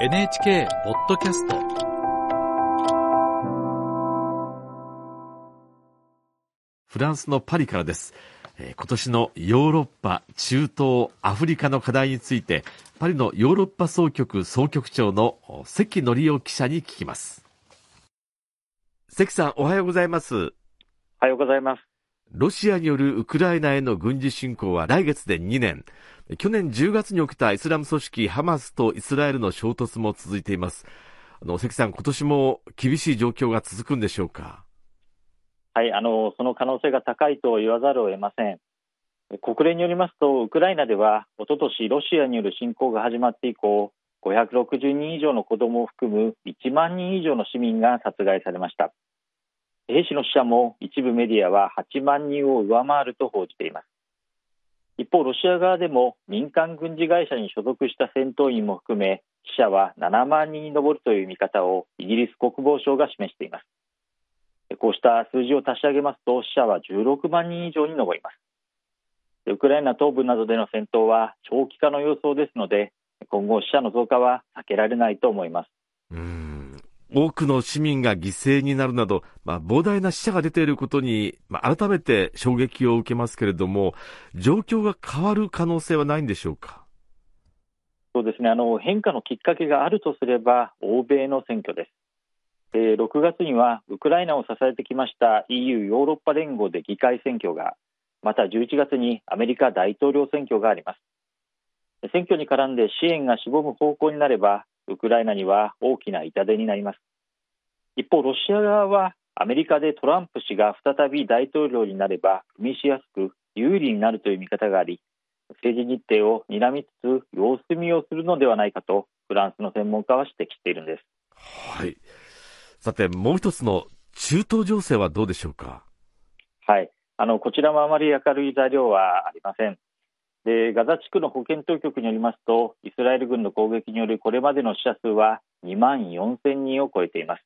NHK ポッドキャストフランスのパリからです。えー今年のヨーロッパ、中東、アフリカの課題について、パリのヨーロッパ総局総局長のお関則夫記者に聞きます。関さん、おはようございます。おはようございます。ロシアによるウクライナへの軍事侵攻は来月で2年。去年10月に起きたイスラム組織ハマスとイスラエルの衝突も続いています。あの、関さん、今年も厳しい状況が続くんでしょうか？はい、あのその可能性が高いと言わざるを得ません。国連によりますと、ウクライナでは一昨年ロシアによる侵攻が始まって以降、560人以上の子どもを含む1万人以上の市民が殺害されました。兵士の死者も一部メディアは8万人を上回ると報じています。一方、ロシア側でも民間軍事会社に所属した戦闘員も含め、死者は7万人に上るという見方をイギリス国防省が示しています。こうした数字を足し上げますと死者は16万人以上に上ります。ウクライナ東部などでの戦闘は長期化の様相ですので今後死者の増加は避けられないと思います。多くの市民が犠牲になるなど、まあ、膨大な死者が出ていることに、まあ、改めて衝撃を受けますけれども、状況が変わる可能性はないんでしょうか？そうですねあの変化のきっかけがあるとすれば欧米の選挙です。えー6月にはウクライナを支えてきました EU= ヨーロッパ連合で議会選挙がまた11月にアメリカ大統領選挙があります選挙に絡んで支援がしぼむ方向になればウクライナには大きな痛手になります一方ロシア側はアメリカでトランプ氏が再び大統領になれば組みしやすく有利になるという見方があり政治日程を睨みつつ様子見をするのではないかとフランスの専門家は指摘しているんですはい。さて、もう一つの中東情勢はどうでしょうか？はい、あのこちらもあまり明るい材料はありません。でガザ地区の保健当局によりますと、イスラエル軍の攻撃によるこれまでの死者数は2万4000人を超えています。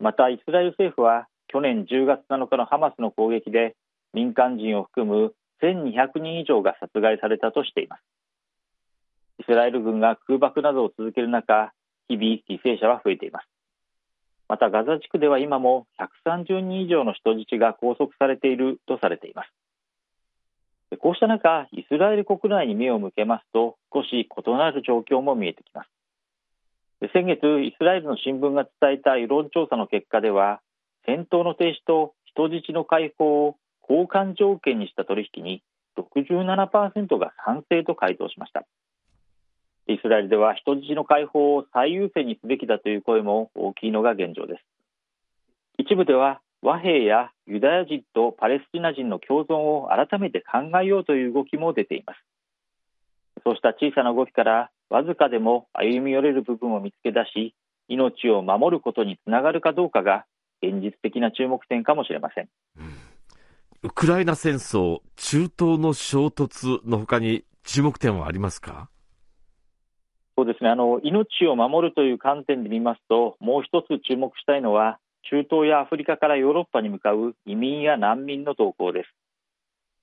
また、イスラエル政府は去年10月7日のハマスの攻撃で民間人を含む1200人以上が殺害されたとしています。イスラエル軍が空爆などを続ける中、日々犠牲者は増えています。またガザ地区では今も130人以上の人質が拘束されているとされています。こうした中、イスラエル国内に目を向けますと、少し異なる状況も見えてきます。先月、イスラエルの新聞が伝えた世論調査の結果では、戦闘の停止と人質の解放を交換条件にした取引に67%が賛成と回答しました。イスラエルでは人質の解放を最優先にすべきだという声も大きいのが現状です。一部では和平やユダヤ人とパレスチナ人の共存を改めて考えようという動きも出ています。そうした小さな動きからわずかでも歩み寄れる部分を見つけ出し、命を守ることにつながるかどうかが現実的な注目点かもしれません。ウクライナ戦争、中東の衝突の他に注目点はありますか？そうですねあの命を守るという観点で見ますと、もう一つ注目したいのは、中東やアフリカからヨーロッパに向かう移民や難民の動向です。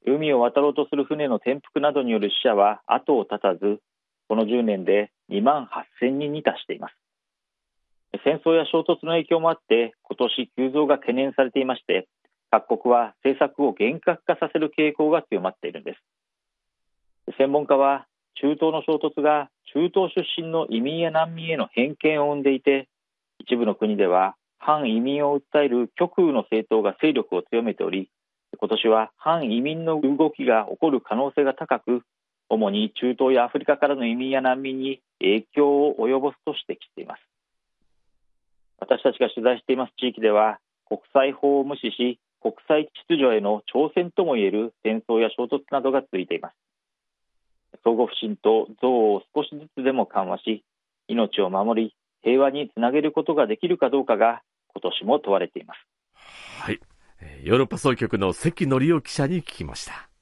海を渡ろうとする船の転覆などによる死者は後を絶たず、この10年で2万8000人に達しています。戦争や衝突の影響もあって、今年急増が懸念されていまして、各国は政策を厳格化させる傾向が強まっているんです。専門家は中東の衝突が中東出身の移民や難民への偏見を生んでいて一部の国では反移民を訴える極右の政党が勢力を強めており今年は反移民の動きが起こる可能性が高く主に中東やアフリカからの移民や難民に影響を及ぼすと指摘しています。私たちが取材しています地域では国際法を無視し国際秩序への挑戦ともいえる戦争や衝突などが続いています。相互不信と憎悪を少しずつでも緩和し命を守り平和につなげることができるかどうかが今年も問われていますはい。えーヨーロッパ総局の関則夫記者に聞きました。